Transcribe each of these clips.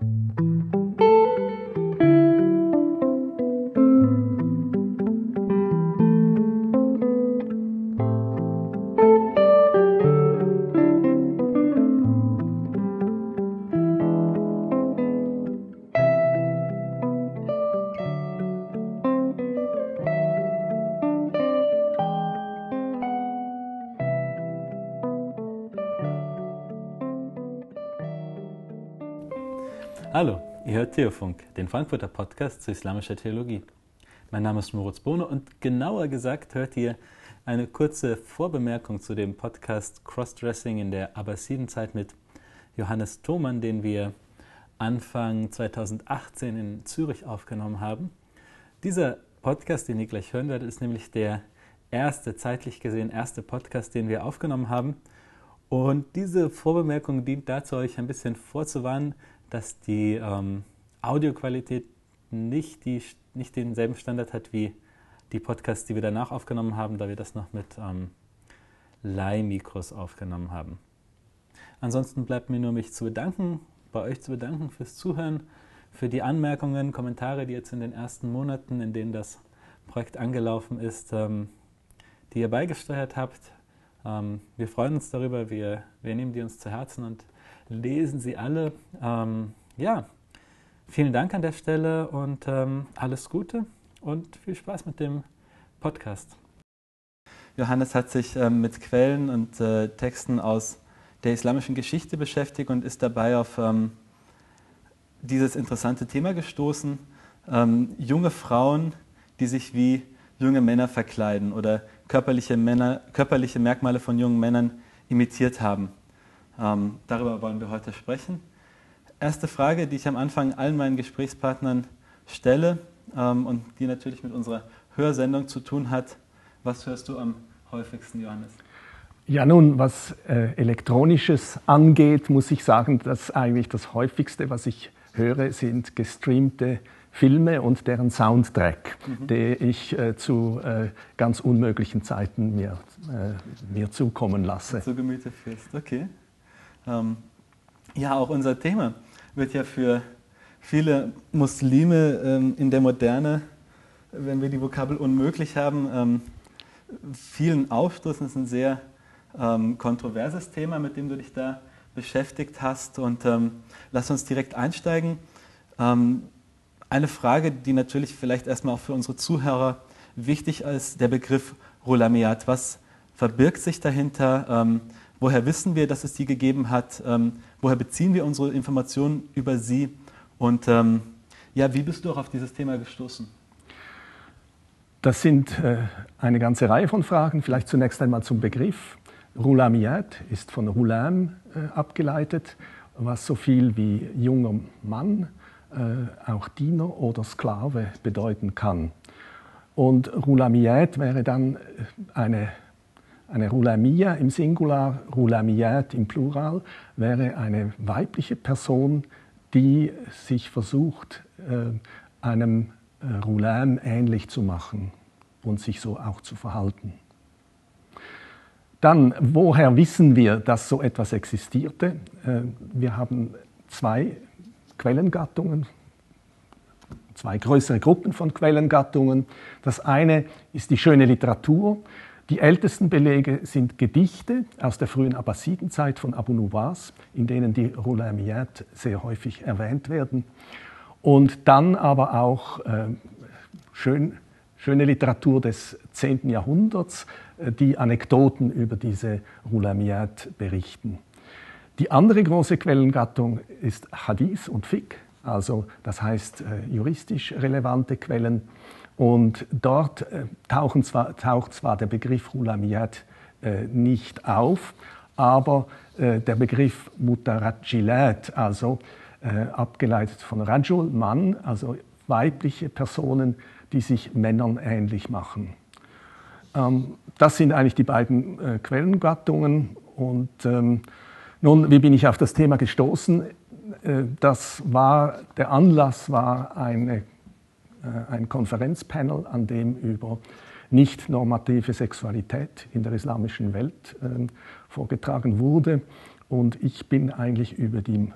Hallo, ihr Theofunk, den Frankfurter Podcast zu islamischer Theologie. Mein Name ist Moritz Bohne und genauer gesagt hört ihr eine kurze Vorbemerkung zu dem Podcast Crossdressing in der Abbasidenzeit mit Johannes Thoman, den wir Anfang 2018 in Zürich aufgenommen haben. Dieser Podcast, den ihr gleich hören werdet, ist nämlich der erste, zeitlich gesehen, erste Podcast, den wir aufgenommen haben. Und diese Vorbemerkung dient dazu, euch ein bisschen vorzuwarnen, dass die ähm, Audioqualität nicht, die, nicht denselben Standard hat wie die Podcasts, die wir danach aufgenommen haben, da wir das noch mit ähm, Leihmikros aufgenommen haben. Ansonsten bleibt mir nur mich zu bedanken, bei euch zu bedanken fürs Zuhören, für die Anmerkungen, Kommentare, die jetzt in den ersten Monaten, in denen das Projekt angelaufen ist, ähm, die ihr beigesteuert habt. Ähm, wir freuen uns darüber, wir, wir nehmen die uns zu Herzen und lesen sie alle. Ähm, ja, vielen Dank an der Stelle und ähm, alles Gute und viel Spaß mit dem Podcast. Johannes hat sich ähm, mit Quellen und äh, Texten aus der islamischen Geschichte beschäftigt und ist dabei auf ähm, dieses interessante Thema gestoßen. Ähm, junge Frauen, die sich wie junge Männer verkleiden oder körperliche, Männer, körperliche Merkmale von jungen Männern imitiert haben. Ähm, darüber wollen wir heute sprechen. Erste Frage, die ich am Anfang allen meinen Gesprächspartnern stelle ähm, und die natürlich mit unserer Hörsendung zu tun hat. Was hörst du am häufigsten, Johannes? Ja, nun, was äh, Elektronisches angeht, muss ich sagen, dass eigentlich das häufigste, was ich höre, sind gestreamte Filme und deren Soundtrack, mhm. den ich äh, zu äh, ganz unmöglichen Zeiten mir, äh, mir zukommen lasse. Zu Gemüte führst, okay. Ähm, ja, auch unser Thema wird ja für viele Muslime ähm, in der Moderne, wenn wir die Vokabel unmöglich haben, ähm, vielen Aufstoßen. Es ist ein sehr ähm, kontroverses Thema, mit dem du dich da beschäftigt hast. Und lass uns direkt einsteigen. Eine Frage, die natürlich vielleicht erstmal auch für unsere Zuhörer wichtig ist, der Begriff Rolamiat. Was verbirgt sich dahinter? Woher wissen wir, dass es sie gegeben hat? Woher beziehen wir unsere Informationen über sie? Und ähm, ja, wie bist du auch auf dieses Thema gestoßen? Das sind äh, eine ganze Reihe von Fragen. Vielleicht zunächst einmal zum Begriff. Rulamiyat ist von Rulam äh, abgeleitet, was so viel wie junger Mann, äh, auch Diener oder Sklave bedeuten kann. Und Rulamiyat wäre dann äh, eine eine Rulamia im Singular, Rulamiat im Plural wäre eine weibliche Person, die sich versucht, äh, einem äh, Rulam ähnlich zu machen und sich so auch zu verhalten. Dann, woher wissen wir, dass so etwas existierte? Äh, wir haben zwei Quellengattungen, zwei größere Gruppen von Quellengattungen. Das eine ist die schöne Literatur, die ältesten Belege sind Gedichte aus der frühen Abbasidenzeit von Abu Nuwas, in denen die Rulamiyat sehr häufig erwähnt werden. Und dann aber auch äh, schön, schöne Literatur des 10. Jahrhunderts, äh, die Anekdoten über diese Rulamiyat berichten. Die andere große Quellengattung ist Hadith und Fiqh, also das heißt äh, juristisch relevante Quellen und dort äh, zwar, taucht zwar der Begriff Rulamiyat äh, nicht auf, aber äh, der Begriff Mutarajilat, also abgeleitet von Rajul, Mann, also weibliche Personen, die sich Männern ähnlich machen. Ähm, das sind eigentlich die beiden Quellengattungen. Und ähm, nun, wie bin ich auf das Thema gestoßen? Das war, der Anlass war eine ein Konferenzpanel, an dem über nicht normative Sexualität in der islamischen Welt äh, vorgetragen wurde. Und ich bin eigentlich über die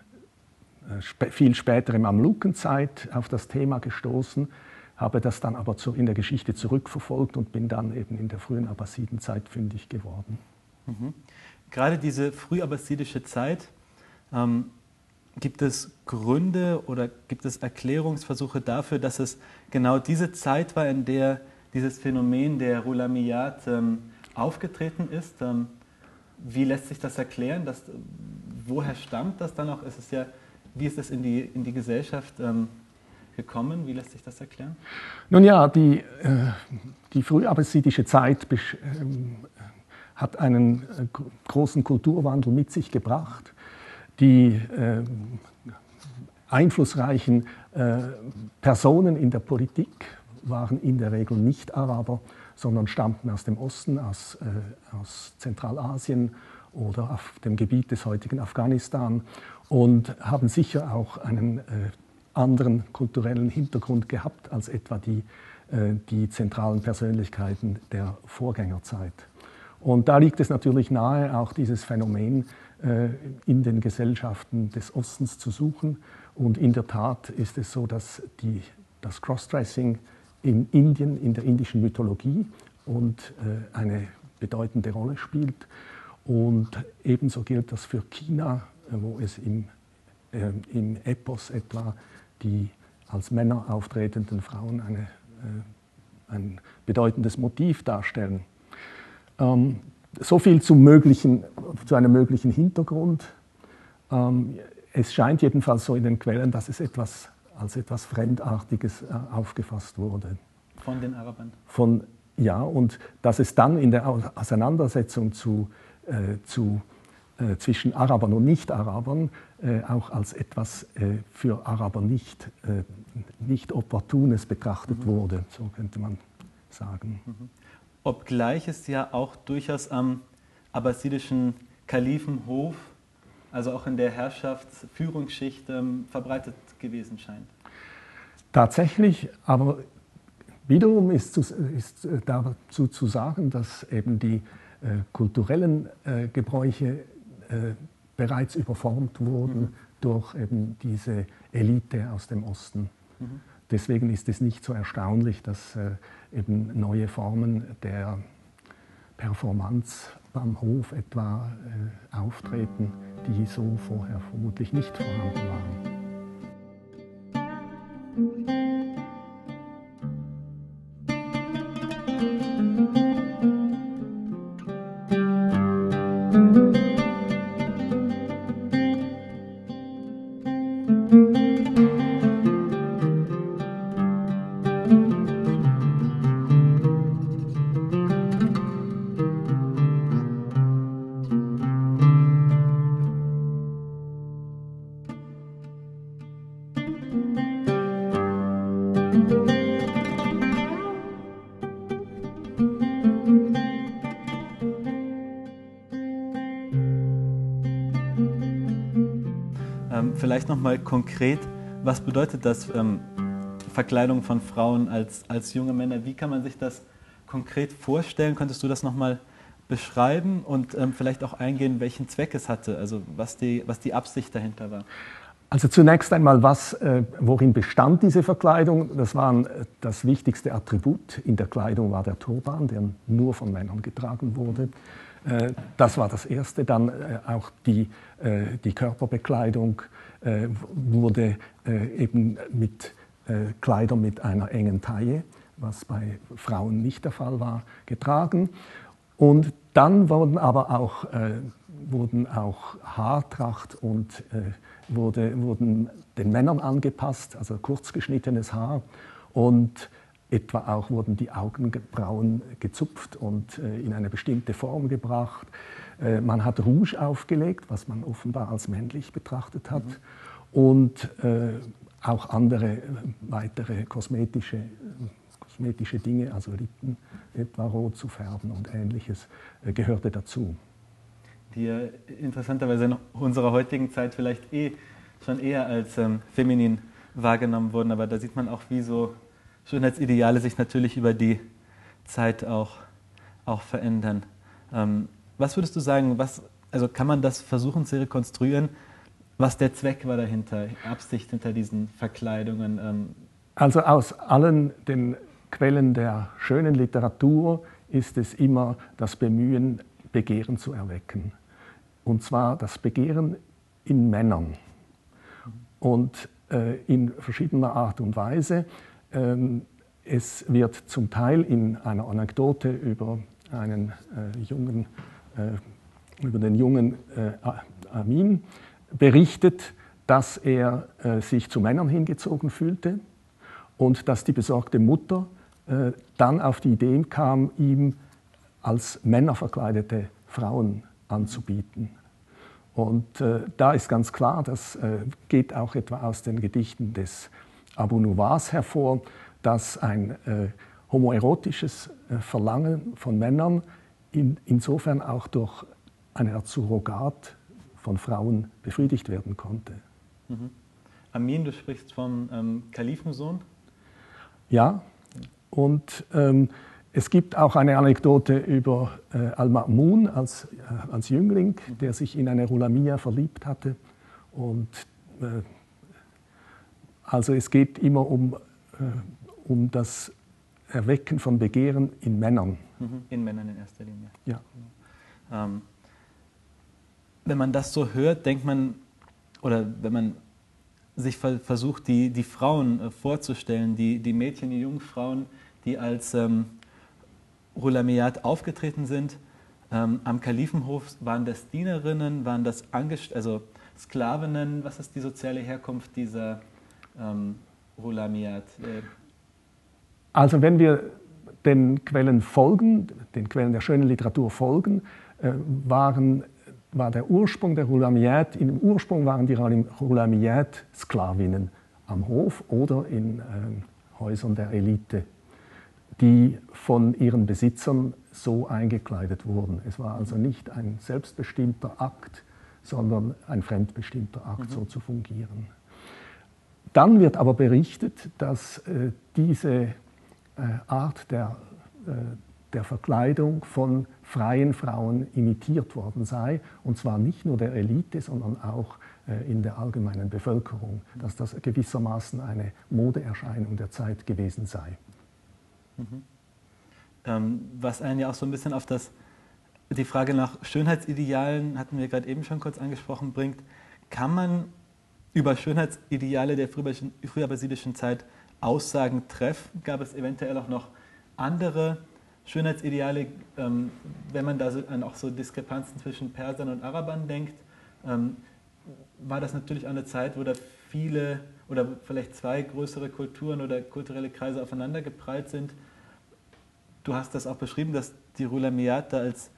äh, viel spätere Mamlukenzeit auf das Thema gestoßen, habe das dann aber in der Geschichte zurückverfolgt und bin dann eben in der frühen Abbasidenzeit fündig geworden. Mhm. Gerade diese frühabbasidische Zeit, ähm, gibt es Gründe oder gibt es Erklärungsversuche dafür, dass es genau diese Zeit war, in der dieses Phänomen der Rulamiyat ähm, aufgetreten ist? Ähm, wie lässt sich das erklären? Dass, woher stammt das dann auch? Ist es ja, wie ist es in die, in die Gesellschaft ähm, gekommen? Wie lässt sich das erklären? Nun ja, die, äh, die frühabbasidische Zeit äh, hat einen äh, großen Kulturwandel mit sich gebracht. Die äh, einflussreichen äh, Personen in der Politik waren in der Regel nicht Araber, sondern stammten aus dem Osten, aus, äh, aus Zentralasien oder auf dem Gebiet des heutigen Afghanistan und haben sicher auch einen äh, anderen kulturellen Hintergrund gehabt als etwa die, äh, die zentralen Persönlichkeiten der Vorgängerzeit. Und da liegt es natürlich nahe, auch dieses Phänomen in den Gesellschaften des Ostens zu suchen. Und in der Tat ist es so, dass die, das Crossdressing in Indien, in der indischen Mythologie und äh, eine bedeutende Rolle spielt. Und ebenso gilt das für China, äh, wo es im, äh, im Epos etwa die als Männer auftretenden Frauen eine, äh, ein bedeutendes Motiv darstellen. Ähm, so viel zum möglichen, zu einem möglichen Hintergrund. Ähm, es scheint jedenfalls so in den Quellen, dass es etwas als etwas Fremdartiges äh, aufgefasst wurde. Von den Arabern? Von, ja, und dass es dann in der Auseinandersetzung zu, äh, zu, äh, zwischen Arabern und Nicht-Arabern äh, auch als etwas äh, für Araber nicht, äh, nicht Opportunes betrachtet mhm. wurde, so könnte man sagen. Mhm. Obgleich es ja auch durchaus am abbasidischen Kalifenhof also auch in der Herrschaftsführungsschicht ähm, verbreitet gewesen scheint. Tatsächlich, aber wiederum ist, ist äh, dazu zu sagen, dass eben die äh, kulturellen äh, Gebräuche äh, bereits überformt wurden mhm. durch eben diese Elite aus dem Osten. Mhm. Deswegen ist es nicht so erstaunlich, dass äh, eben neue Formen der Performance beim Hof etwa äh, auftreten, die so vorher vermutlich nicht vorhanden waren. Vielleicht nochmal konkret, was bedeutet das, ähm, Verkleidung von Frauen als, als junge Männer? Wie kann man sich das konkret vorstellen? Könntest du das nochmal beschreiben und ähm, vielleicht auch eingehen, welchen Zweck es hatte, also was die, was die Absicht dahinter war? Also zunächst einmal, was, äh, worin bestand diese Verkleidung? Das war äh, das wichtigste Attribut in der Kleidung war der Turban, der nur von Männern getragen wurde. Äh, das war das Erste. Dann äh, auch die, äh, die Körperbekleidung wurde äh, eben mit äh, Kleidern mit einer engen Taille, was bei Frauen nicht der Fall war, getragen. Und dann wurden aber auch, wurden auch Haartracht und wurde, wurden den Männern angepasst, also kurz geschnittenes Haar. Und etwa auch wurden die Augenbrauen gezupft und in eine bestimmte Form gebracht. Äh, man hat Rouge aufgelegt, was man offenbar als männlich betrachtet hat. Mhm. Und äh, auch andere weitere kosmetische, kosmetische Dinge, also Lippen etwa rot zu färben und ähnliches, äh, gehörte dazu. Die interessanterweise in unserer heutigen Zeit vielleicht eh schon eher als ähm, feminin wahrgenommen wurden, aber da sieht man auch, wie so Schönheitsideale sich natürlich über die Zeit auch, auch verändern. Ähm, was würdest du sagen, was, also kann man das versuchen zu rekonstruieren? was der Zweck war dahinter, Absicht hinter diesen Verkleidungen. Ähm. Also aus allen den Quellen der schönen Literatur ist es immer das Bemühen, Begehren zu erwecken. Und zwar das Begehren in Männern und äh, in verschiedener Art und Weise. Ähm, es wird zum Teil in einer Anekdote über einen äh, jungen, äh, über den jungen äh, Amin berichtet, dass er sich zu Männern hingezogen fühlte und dass die besorgte Mutter dann auf die Idee kam, ihm als Männer verkleidete Frauen anzubieten. Und äh, da ist ganz klar, das äh, geht auch etwa aus den Gedichten des Abu Nuwas hervor, dass ein äh, homoerotisches äh, Verlangen von Männern in, insofern auch durch eine Art Surrogat von Frauen befriedigt werden konnte. Mhm. Amin, du sprichst vom ähm, Kalifensohn? Ja, und ähm, es gibt auch eine Anekdote über äh, Al-Ma'mun als, äh, als Jüngling, der sich in eine Rulamia verliebt hatte. Und äh, also es geht immer um, äh, um das Erwecken von Begehren in Männern. Mhm. In Männern in erster Linie. Ja. Ähm, wenn man das so hört, denkt man, oder wenn man sich versucht, die, die Frauen äh, vorzustellen, die, die Mädchen, die jungen Frauen, die als ähm, Rulamiyat aufgetreten sind. Ähm, am Kalifenhof waren das Dienerinnen, waren das Angest also Sklavinnen. Was ist die soziale Herkunft dieser ähm, Rulamiyat? Äh, also wenn wir den Quellen folgen, den Quellen der schönen Literatur folgen, äh, waren, war der Ursprung der Rulamiyat, im Ursprung waren die Rulamiyat Sklavinnen am Hof oder in äh, Häusern der Elite die von ihren Besitzern so eingekleidet wurden. Es war also nicht ein selbstbestimmter Akt, sondern ein fremdbestimmter Akt, mhm. so zu fungieren. Dann wird aber berichtet, dass äh, diese äh, Art der, äh, der Verkleidung von freien Frauen imitiert worden sei, und zwar nicht nur der Elite, sondern auch äh, in der allgemeinen Bevölkerung, dass das gewissermaßen eine Modeerscheinung der Zeit gewesen sei. Mhm. Ähm, was einen ja auch so ein bisschen auf das, die Frage nach Schönheitsidealen, hatten wir gerade eben schon kurz angesprochen, bringt. Kann man über Schönheitsideale der frühbasilischen Zeit Aussagen treffen? Gab es eventuell auch noch andere Schönheitsideale, ähm, wenn man da so, an auch so Diskrepanzen zwischen Persern und Arabern denkt? Ähm, war das natürlich eine Zeit, wo da viele oder vielleicht zwei größere Kulturen oder kulturelle Kreise aufeinander geprallt sind. Du hast das auch beschrieben, dass die Rulamiyat da als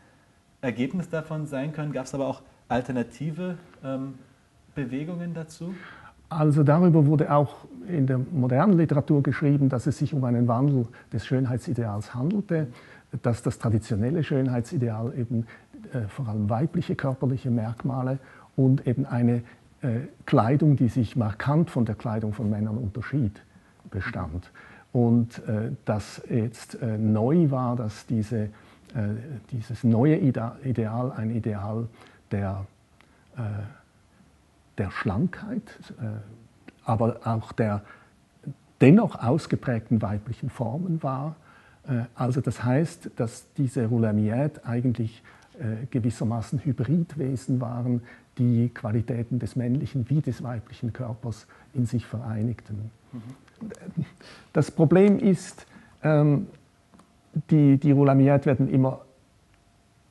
Ergebnis davon sein können. Gab es aber auch alternative ähm, Bewegungen dazu? Also darüber wurde auch in der modernen Literatur geschrieben, dass es sich um einen Wandel des Schönheitsideals handelte, dass das traditionelle Schönheitsideal eben äh, vor allem weibliche körperliche Merkmale und eben eine äh, Kleidung, die sich markant von der Kleidung von Männern unterschied, bestand. Und äh, dass jetzt äh, neu war, dass diese, äh, dieses neue Ideal ein Ideal der, äh, der Schlankheit, äh, aber auch der dennoch ausgeprägten weiblichen Formen war. Also das heißt, dass diese Roulamiette eigentlich gewissermaßen Hybridwesen waren, die Qualitäten des männlichen wie des weiblichen Körpers in sich vereinigten. Das Problem ist, ähm, die, die Roulamiat werden immer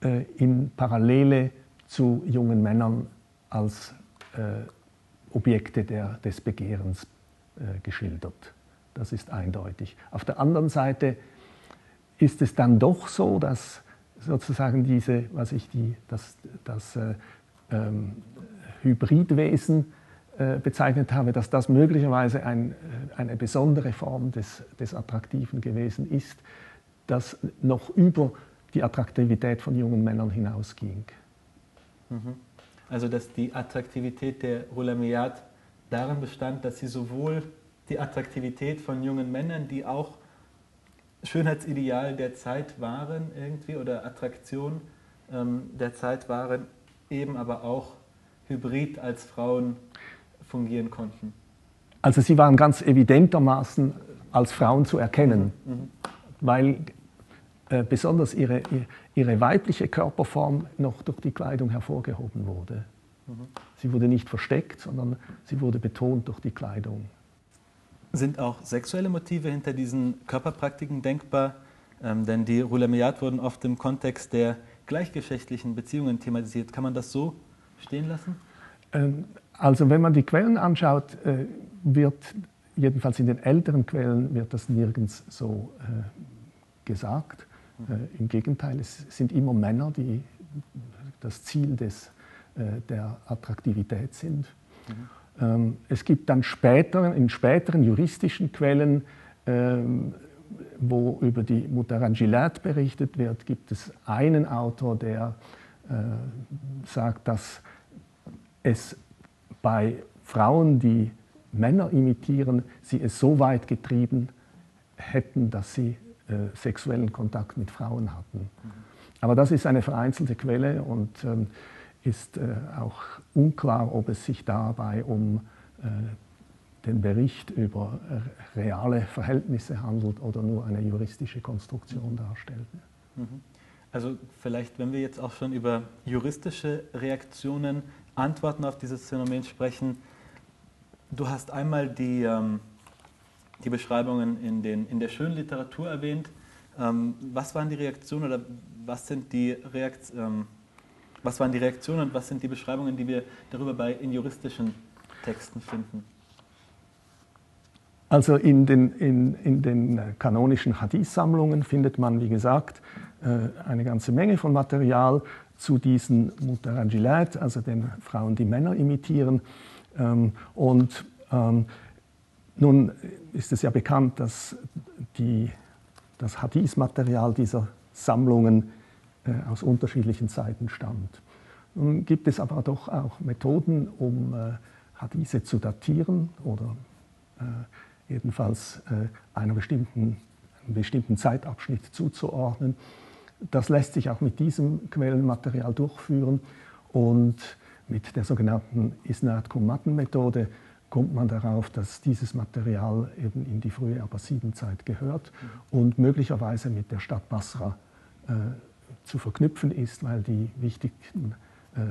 äh, in Parallele zu jungen Männern als äh, Objekte der, des Begehrens äh, geschildert. Das ist eindeutig. Auf der anderen Seite ist es dann doch so, dass sozusagen diese, was ich die, das, das äh, ähm, Hybridwesen äh, bezeichnet habe, dass das möglicherweise ein, äh, eine besondere Form des, des Attraktiven gewesen ist, das noch über die Attraktivität von jungen Männern hinausging. Mhm. Also dass die Attraktivität der Rulamiyat darin bestand, dass sie sowohl die Attraktivität von jungen Männern, die auch Schönheitsideal der Zeit waren irgendwie oder Attraktion ähm, der Zeit waren, eben aber auch hybrid als Frauen fungieren konnten? Also sie waren ganz evidentermaßen als Frauen zu erkennen, mhm. weil äh, besonders ihre, ihre weibliche Körperform noch durch die Kleidung hervorgehoben wurde. Mhm. Sie wurde nicht versteckt, sondern sie wurde betont durch die Kleidung. Sind auch sexuelle Motive hinter diesen Körperpraktiken denkbar? Ähm, denn die Roulamiyat wurden oft im Kontext der gleichgeschlechtlichen Beziehungen thematisiert. Kann man das so stehen lassen? Ähm, also wenn man die Quellen anschaut, äh, wird jedenfalls in den älteren Quellen wird das nirgends so äh, gesagt. Äh, Im Gegenteil, es sind immer Männer, die das Ziel des, äh, der Attraktivität sind. Mhm. Ähm, es gibt dann später, in späteren juristischen Quellen, ähm, wo über die Mutarangilat berichtet wird, gibt es einen Autor, der äh, sagt, dass es bei Frauen, die Männer imitieren, sie es so weit getrieben hätten, dass sie äh, sexuellen Kontakt mit Frauen hatten. Aber das ist eine vereinzelte Quelle und ähm, ist äh, auch unklar, ob es sich dabei um äh, den Bericht über reale Verhältnisse handelt oder nur eine juristische Konstruktion darstellt. Mhm. Also vielleicht, wenn wir jetzt auch schon über juristische Reaktionen, Antworten auf dieses Phänomen sprechen, du hast einmal die, ähm, die Beschreibungen in, den, in der schönen Literatur erwähnt. Ähm, was waren die Reaktionen oder was sind die Reaktionen? Ähm, was waren die Reaktionen und was sind die Beschreibungen, die wir darüber bei in juristischen Texten finden? Also in den, in, in den kanonischen Hadith-Sammlungen findet man, wie gesagt, äh, eine ganze Menge von Material zu diesen Mutaranjilat, also den Frauen, die Männer imitieren. Ähm, und ähm, nun ist es ja bekannt, dass die, das Hadith-Material dieser Sammlungen äh, aus unterschiedlichen Zeiten stammt. Nun gibt es aber doch auch Methoden, um äh, Hadithe zu datieren oder äh, jedenfalls äh, einer bestimmten, einem bestimmten Zeitabschnitt zuzuordnen. Das lässt sich auch mit diesem Quellenmaterial durchführen und mit der sogenannten Isnad-Kummatten-Methode kommt man darauf, dass dieses Material eben in die frühe Abbasidenzeit gehört und möglicherweise mit der Stadt Basra äh, zu verknüpfen ist, weil die wichtigsten äh,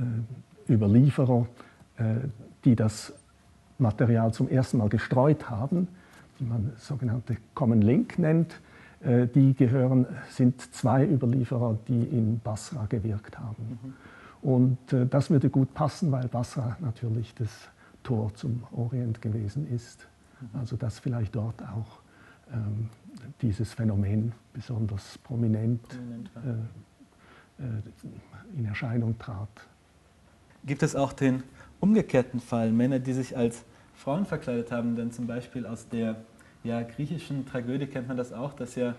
äh, Überlieferer, äh, die das Material zum ersten Mal gestreut haben, die man sogenannte Common Link nennt, äh, die gehören, sind zwei Überlieferer, die in Basra gewirkt haben. Mhm. Und das würde gut passen, weil Basra natürlich das Tor zum Orient gewesen ist. Also dass vielleicht dort auch ähm, dieses Phänomen besonders prominent, prominent äh, äh, in Erscheinung trat. Gibt es auch den umgekehrten Fall, Männer, die sich als Frauen verkleidet haben? Denn zum Beispiel aus der ja, griechischen Tragödie kennt man das auch, dass ja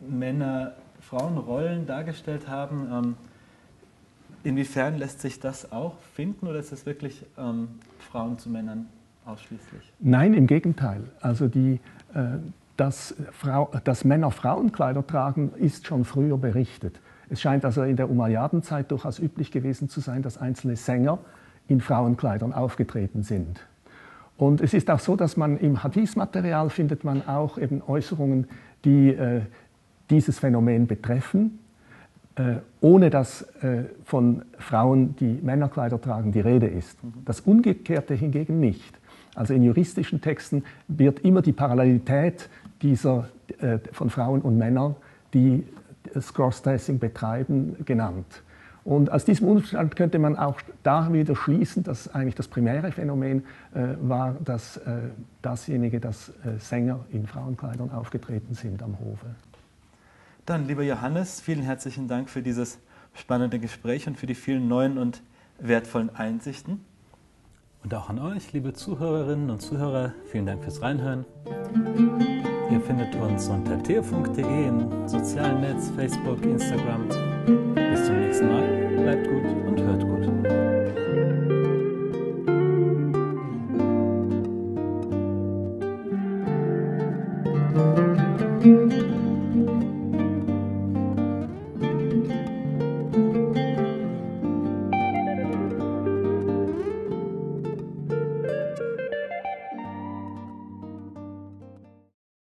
Männer Frauenrollen dargestellt haben. Ähm, Inwiefern lässt sich das auch finden oder ist es wirklich ähm, Frauen zu Männern ausschließlich? Nein, im Gegenteil. Also die, äh, dass, Frau, dass Männer Frauenkleider tragen, ist schon früher berichtet. Es scheint also in der Umayyadenzeit durchaus üblich gewesen zu sein, dass einzelne Sänger in Frauenkleidern aufgetreten sind. Und es ist auch so, dass man im Hadith-Material findet man auch eben Äußerungen, die äh, dieses Phänomen betreffen. Äh, ohne dass äh, von Frauen, die Männerkleider tragen, die Rede ist. Mhm. Das Umgekehrte hingegen nicht. Also in juristischen Texten wird immer die Parallelität dieser äh, von Frauen und Männern, die das Cross-Dressing betreiben, genannt. Und aus diesem Umstand könnte man auch da wieder schließen, dass eigentlich das primäre Phänomen äh, war, dass äh, dasjenige, dass äh, Sänger in Frauenkleidern aufgetreten sind am Hofe. Dann, lieber Johannes, vielen herzlichen Dank für dieses spannende Gespräch und für die vielen neuen und wertvollen Einsichten. Und auch an euch, liebe Zuhörerinnen und Zuhörer, vielen Dank fürs Reinhören. Ihr findet uns unter theofunk.de im sozialen Netz, Facebook, Instagram. Bis zum nächsten Mal. Bleibt gut und hört